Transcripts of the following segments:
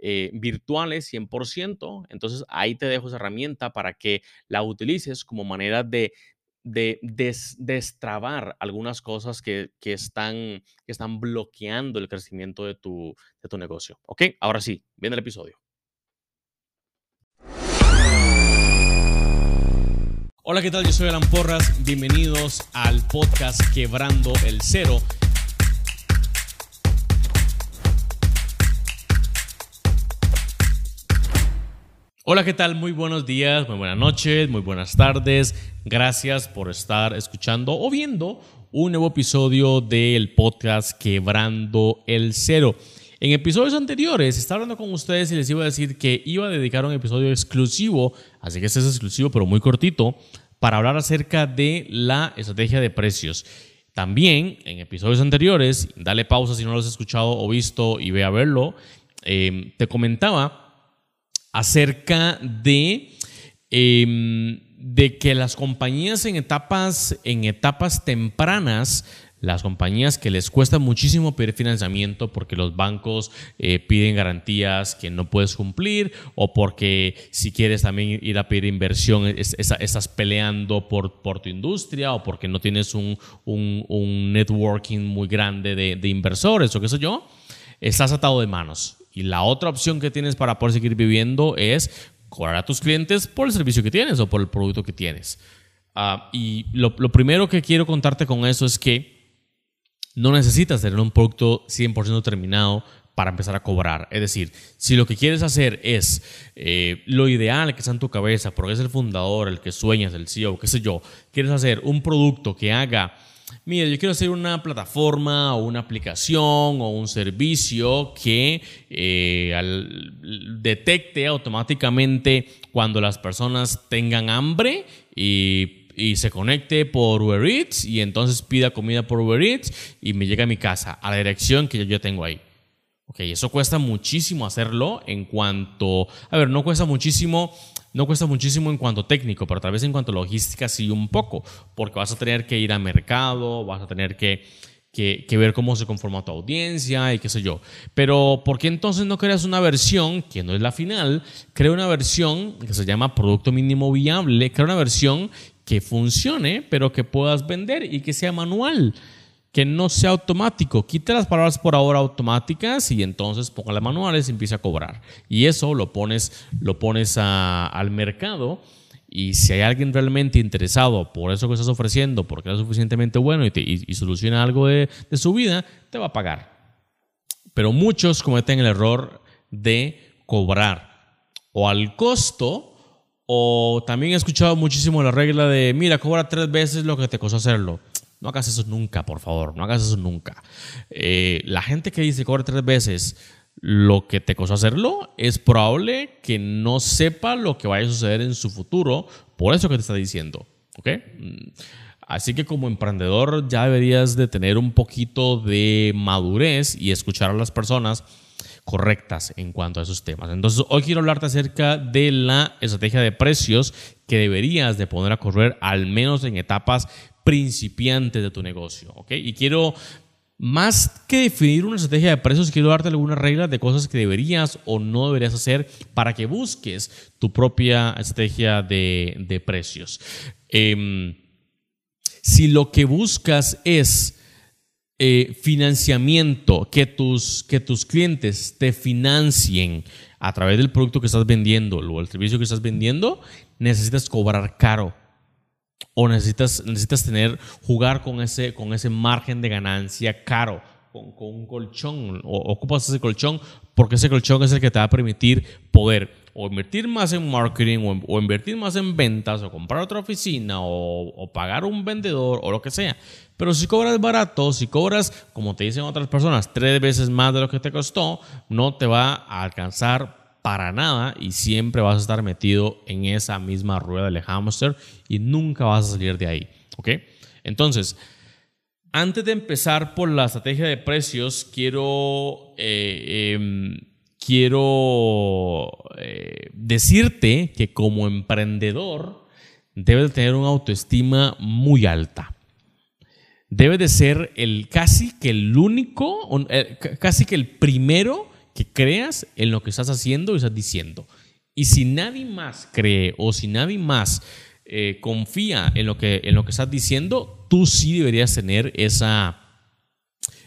eh, virtuales 100%. Entonces ahí te dejo esa herramienta para que la utilices como manera de, de destrabar algunas cosas que, que, están, están bloqueando el crecimiento de tu, de tu negocio. ¿Ok? Ahora sí, viene el episodio. Hola, ¿qué tal? Yo soy Alan Porras. Bienvenidos al podcast Quebrando el Cero. Hola, ¿qué tal? Muy buenos días, muy buenas noches, muy buenas tardes. Gracias por estar escuchando o viendo un nuevo episodio del podcast Quebrando el Cero. En episodios anteriores estaba hablando con ustedes y les iba a decir que iba a dedicar un episodio exclusivo, así que este es exclusivo pero muy cortito, para hablar acerca de la estrategia de precios. También en episodios anteriores, dale pausa si no lo has escuchado o visto y ve a verlo, eh, te comentaba acerca de, em, de que las compañías en etapas, en etapas tempranas, las compañías que les cuesta muchísimo pedir financiamiento porque los bancos eh, piden garantías que no puedes cumplir o porque si quieres también ir a pedir inversión estás peleando por, por tu industria o porque no tienes un, un, networking muy grande de, de inversores o qué sé yo, estás atado de manos. Y la otra opción que tienes para poder seguir viviendo es cobrar a tus clientes por el servicio que tienes o por el producto que tienes. Ah, y lo, primero que quiero contarte con eso es que no necesitas tener un producto 100% terminado para empezar a cobrar. Es decir, si lo que quieres hacer es eh, lo ideal que está en tu cabeza, porque es el fundador, el que sueñas, el CEO, qué sé yo, quieres hacer un producto que haga Mira, yo quiero hacer una plataforma o una aplicación o un servicio que eh, detecte automáticamente cuando las personas tengan hambre y, se conecte por Uber Eats y entonces pida comida por Uber Eats y me llega a mi casa, a la dirección que yo tengo ahí. Ok, eso cuesta muchísimo hacerlo en cuanto, a ver, no cuesta muchísimo no cuesta muchísimo en cuanto técnico, pero tal vez en cuanto logística sí un poco, porque vas a tener que ir a mercado, vas a tener que, que, ver cómo se conforma tu audiencia y qué sé yo. Pero ¿por qué entonces no creas una versión, que no es la final, crea una versión que se llama producto mínimo viable, crea una versión que funcione, pero que puedas vender y que sea manual? Que no sea automático. Quita las palabras por ahora automáticas y entonces las manuales y empieza a cobrar. Y eso lo pones, lo pones al mercado. Y si hay alguien realmente interesado por eso que estás ofreciendo, porque es suficientemente bueno y, soluciona algo de, de su vida, te va a pagar. Pero muchos cometen el error de cobrar o al costo O también he escuchado muchísimo la regla de, mira, cobra tres veces lo que te costó hacerlo. No hagas eso nunca, por favor, no hagas eso nunca. Eh, la gente que dice cobra tres veces lo que te costó hacerlo, es probable que no sepa lo que vaya a suceder en su futuro, por eso que te está diciendo. ¿Ok? Mm, así que como emprendedor ya deberías de tener un poquito de madurez y escuchar a las personas correctas en cuanto a esos temas. Entonces, hoy quiero hablarte acerca de la estrategia de precios que deberías de poner a correr al menos en etapas principiantes de tu negocio, ¿ok? Y quiero más que definir una estrategia de precios, quiero darte algunas reglas de cosas que deberías o no deberías hacer para que busques tu propia estrategia de, precios. Em, si lo que buscas es eh, financiamiento, que tus, que tus clientes te financien a través del producto que estás vendiendo o el servicio que estás vendiendo, necesitas cobrar caro o necesitas, necesitas tener, jugar con ese, con ese margen de ganancia caro, con, un colchón, o ocupas ese colchón porque ese colchón es el que te va a permitir poder o invertir más en marketing o, invertir más en ventas o comprar otra oficina o, o, pagar un vendedor o lo que sea. Pero si cobras barato, si cobras, como te dicen otras personas, tres veces más de lo que te costó, no te va a alcanzar para nada y siempre vas a estar metido en esa misma rueda del hamster y nunca vas a salir de ahí. ¿Ok? Entonces, antes de empezar por la estrategia de precios, quiero, eh, em, quiero eh, decirte que como emprendedor debes tener una autoestima muy alta. Debe de ser el casi que el único, eh, casi que el primero que creas en lo que estás haciendo y estás diciendo. Y si nadie más cree o si nadie más eh, confía en lo, que, en lo que estás diciendo, tú sí deberías tener esa,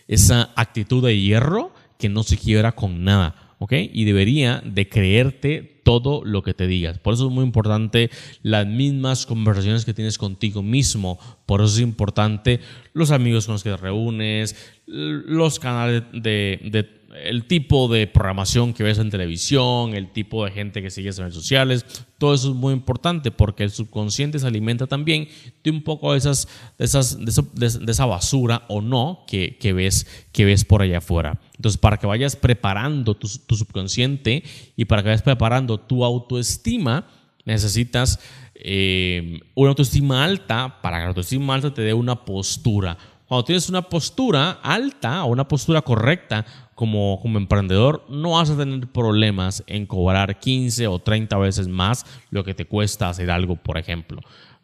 esa actitud de hierro que no se quiebra con nada. ¿ok? Y debería de creerte todo lo que te digas. Por eso es muy importante las mismas conversaciones que tienes contigo mismo. Por eso es importante los amigos con los que te reúnes, los canales de, de el tipo de programación que ves en televisión, el tipo de gente que sigues en redes sociales, todo eso es muy importante porque el subconsciente se alimenta también de un poco de, esas, de, esas, de, esa basura o no que, ves, que ves por allá afuera. Entonces, para que vayas preparando tu, subconsciente y para que vayas preparando tu autoestima, necesitas eh, una autoestima alta. Para que la autoestima alta te dé una postura. Cuando tienes una postura alta o una postura correcta, como, como emprendedor no vas a tener problemas en cobrar 15 o 30 veces más lo que te cuesta hacer algo, por ejemplo.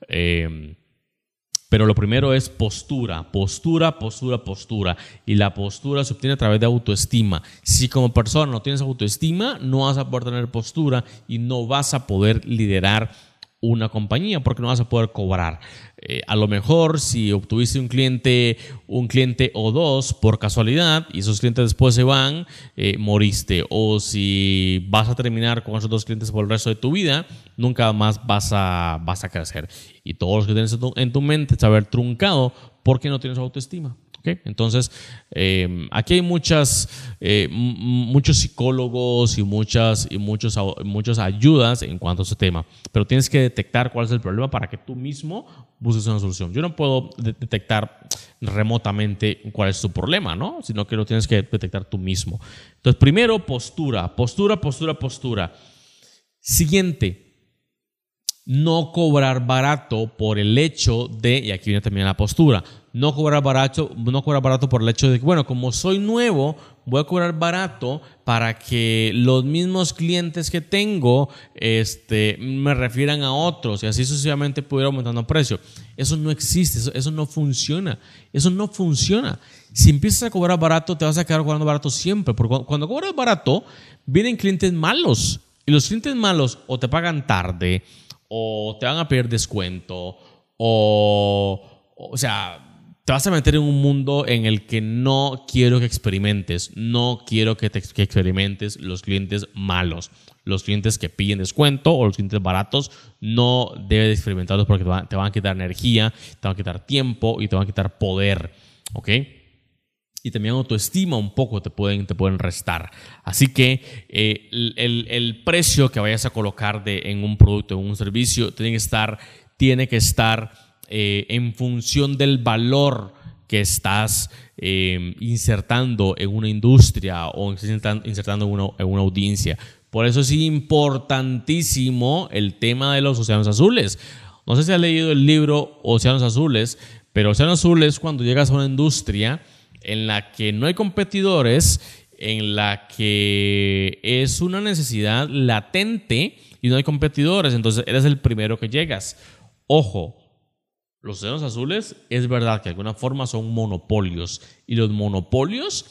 Em, pero lo primero es postura, postura, postura, postura. Y la postura se obtiene a través de autoestima. Si como persona no tienes autoestima, no vas a poder tener postura y no vas a poder liderar una compañía porque no vas a poder cobrar. Eh, a lo mejor si obtuviste un cliente, un cliente o dos por casualidad y esos clientes después se van, eh, moriste. O si vas a terminar con esos dos clientes por el resto de tu vida, nunca más vas a, vas a crecer. Y todos los que tienes en tu, en tu mente se haber truncado porque no tienes autoestima. Entonces, em, aquí hay muchas, eh, muchos psicólogos y muchas, y muchos, muchas ayudas en cuanto a ese tema, pero tienes que detectar cuál es el problema para que tú mismo busques una solución. Yo no puedo detectar remotamente cuál es tu problema, ¿no? Sino que lo tienes que detectar tú mismo. Entonces, primero, postura, postura, postura, postura. Siguiente, no cobrar barato por el hecho de, y aquí viene también la postura, no cobrar barato, no cobrar barato por el hecho de que, bueno, como soy nuevo, voy a cobrar barato para que los mismos clientes que tengo este, me refieran a otros y así sucesivamente pudiera aumentando el precio. Eso no existe, eso, eso no funciona, eso no funciona. Si empiezas a cobrar barato, te vas a quedar cobrando barato siempre, porque cuando cobras barato, vienen clientes malos y los clientes malos o te pagan tarde, o te van a pedir descuento, o, o sea, te vas a meter en un mundo en el que no quiero que experimentes, no quiero que, te, experimentes los clientes malos, los clientes que piden descuento o los clientes baratos, no debes experimentarlos porque te van, a quitar energía, te van a quitar tiempo y te van a quitar poder, ¿ok? Y también autoestima un poco te pueden, te pueden restar. Así que eh, el, precio que vayas a colocar de, en un producto, en un servicio, tiene que estar, tiene que estar eh, en función del valor que estás eh, insertando en una industria o insertando en una, en una audiencia. Por eso es importantísimo el tema de los océanos azules. No sé si has leído el libro Océanos Azules, pero Océanos Azules es cuando llegas a una industria en la que no hay competidores, en la que es una necesidad latente y no hay competidores, entonces eres el primero que llegas. Ojo, los océanos azules es verdad que de alguna forma son monopolios y los monopolios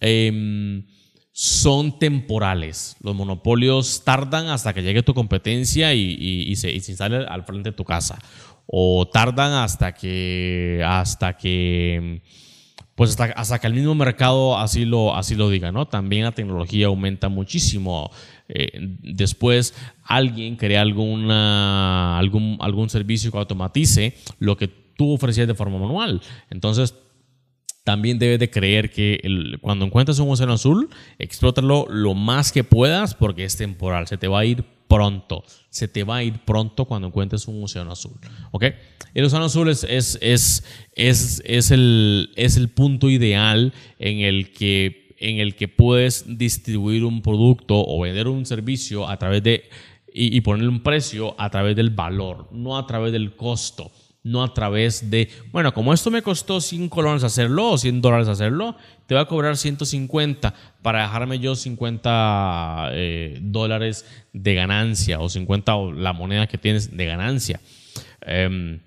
em, son temporales. Los monopolios tardan hasta que llegue tu competencia y, se, y se sale al frente de tu casa. O tardan hasta que, hasta que pues hasta, que el mismo mercado así lo, así lo diga, ¿no? También la tecnología aumenta muchísimo. Eh, después alguien crea alguna, algún, algún servicio que automatice lo que tú ofrecías de forma manual. Entonces, también debes de creer que cuando encuentres un océano azul, explótalo lo más que puedas porque es temporal. Se te va a ir pronto. Se te va a ir pronto cuando encuentres un océano azul. ¿Ok? El océano azul es, es, es, es, el, es el punto ideal en el que en el que puedes distribuir un producto o vender un servicio a través de y, y ponerle un precio a través del valor, no a través del costo no a través de, bueno, como esto me costó 5 dólares hacerlo o 100 dólares hacerlo, te va a cobrar 150 para dejarme yo 50 eh, dólares de ganancia o 50 o la moneda que tienes de ganancia. Em,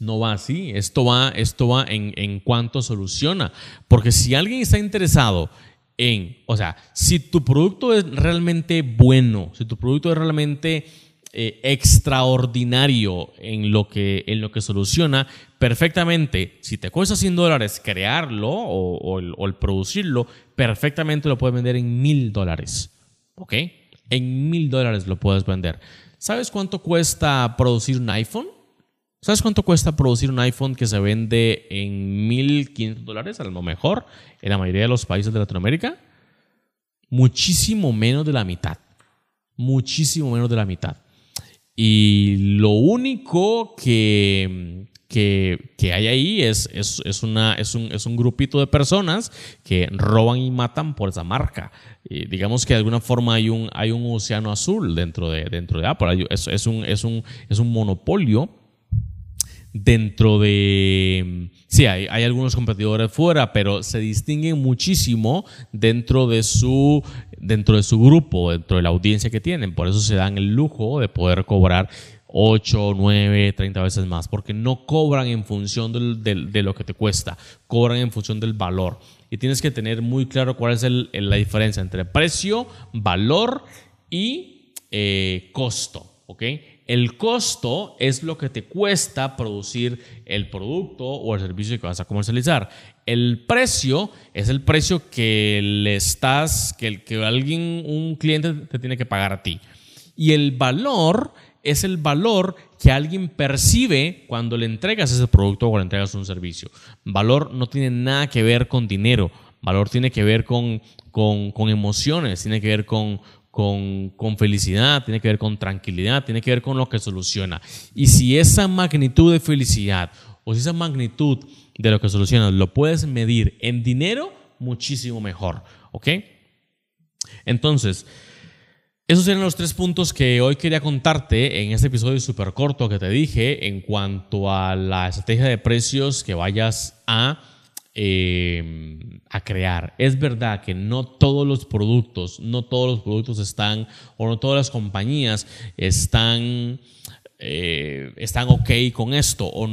no va así, esto va, esto va en, en cuanto soluciona, porque si alguien está interesado en, o sea, si tu producto es realmente bueno, si tu producto es realmente eh, extraordinario en lo, que, en lo que soluciona perfectamente. Si te cuesta 100 dólares crearlo o, el, producirlo, perfectamente lo puedes vender en mil dólares. ¿Ok? En mil dólares lo puedes vender. ¿Sabes cuánto cuesta producir un iPhone? ¿Sabes cuánto cuesta producir un iPhone que se vende en 1.500 dólares a lo mejor en la mayoría de los países de Latinoamérica? Muchísimo menos de la mitad. Muchísimo menos de la mitad. Y lo único que, que, hay ahí es, es, una, es, un, es un grupito de personas que roban y matan por esa marca. digamos que de alguna forma hay un, hay un océano azul dentro de, dentro de Apple. Es, es, un, es, un, es un monopolio dentro de... Sí, hay, hay, algunos competidores fuera, pero se distinguen muchísimo dentro de, su, dentro de su grupo, dentro de la audiencia que tienen. Por eso se dan el lujo de poder cobrar 8, 9, 30 veces más, porque no cobran en función de lo que te cuesta, cobran en función del valor. Y tienes que tener muy claro cuál es la diferencia entre precio, valor y eh, costo. El costo es lo que te cuesta producir el producto o el servicio que vas a comercializar. El precio es el precio que le estás, que, que alguien, un cliente te tiene que pagar a ti. Y el valor es el valor que alguien percibe cuando le entregas ese producto o le entregas un servicio. Valor no tiene nada que ver con dinero. Valor tiene que ver con, con, con emociones, tiene que ver con, con, felicidad, tiene que ver con tranquilidad, tiene que ver con lo que soluciona. Y si esa magnitud de felicidad o si esa magnitud de lo que soluciona lo puedes medir en dinero, muchísimo mejor. ¿Ok? Entonces, esos eran los tres puntos que hoy quería contarte en este episodio súper corto que te dije en cuanto a la estrategia de precios que vayas a Em, a crear. Es verdad que no todos los productos, no todos los productos están, o no todas las compañías están, eh, están ok con esto, o,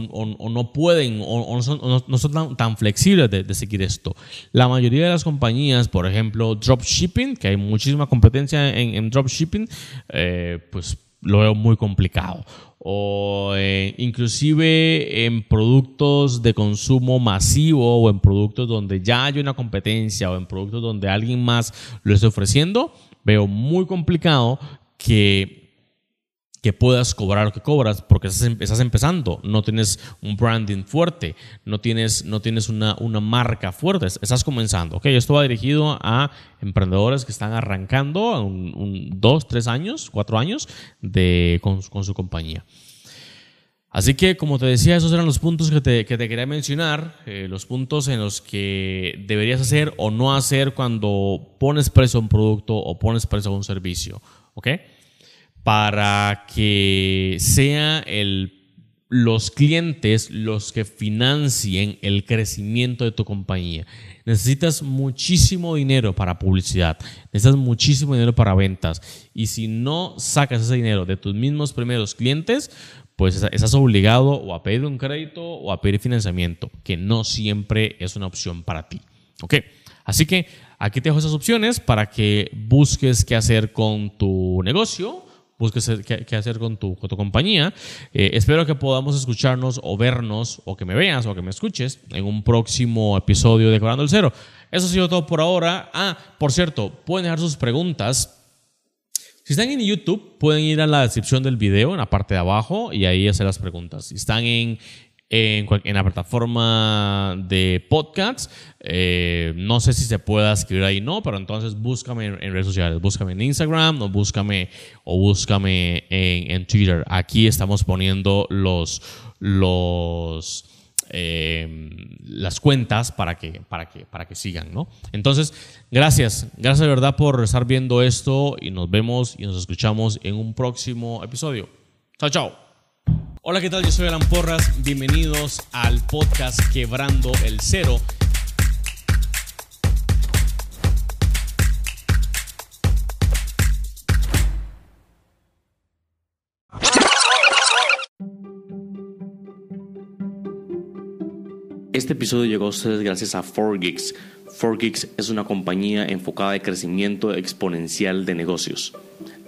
no pueden, o, no son, tan, flexibles de, seguir esto. La mayoría de las compañías, por ejemplo, dropshipping, que hay muchísima competencia en, dropshipping, eh, pues lo veo muy complicado o eh, inclusive en productos de consumo masivo o en productos donde ya hay una competencia o en productos donde alguien más lo esté ofreciendo, veo muy complicado que, que puedas cobrar lo que cobras porque estás, em, estás, empezando, no tienes un branding fuerte, no tienes, no tienes una, una marca fuerte, estás comenzando. Okay, esto va dirigido a emprendedores que están arrancando un, dos, tres años, cuatro años de, con, su compañía. Así que, como te decía, esos eran los puntos que te, que te quería mencionar, eh, los puntos en los que deberías hacer o no hacer cuando pones precio a un producto o pones precio a un servicio. ¿Ok? Para que sea el, los clientes los que financien el crecimiento de tu compañía. Necesitas muchísimo dinero para publicidad, necesitas muchísimo dinero para ventas y si no sacas ese dinero de tus mismos primeros clientes, pues estás obligado o a pedir un crédito o a pedir financiamiento, que no siempre es una opción para ti. ¿Ok? Así que aquí te dejo esas opciones para que busques qué hacer con tu negocio busques qué, hacer con tu, con tu compañía. Eh, espero que podamos escucharnos o vernos, o que me veas, o que me escuches en un próximo episodio de Cobrando el Cero. Eso ha sido todo por ahora. Ah, por cierto, pueden dejar sus preguntas. Si están en YouTube, pueden ir a la descripción del video, en la parte de abajo, y ahí hacer las preguntas. Si están en en, la plataforma de podcasts. Eh, no sé si se pueda escribir ahí, no, pero entonces búscame en, redes sociales. Búscame en Instagram o búscame, o búscame en, Twitter. Aquí estamos poniendo los, los, eh, las cuentas para que, para, que, para que sigan, ¿no? Entonces, gracias. Gracias de verdad por estar viendo esto y nos vemos y nos escuchamos en un próximo episodio. Chao, chao. Hola, ¿qué tal? Yo soy Alan Porras. Bienvenidos al podcast Quebrando el Cero. Este episodio llegó a ustedes gracias a 4Geeks. 4Geeks es una compañía enfocada en crecimiento exponencial de negocios.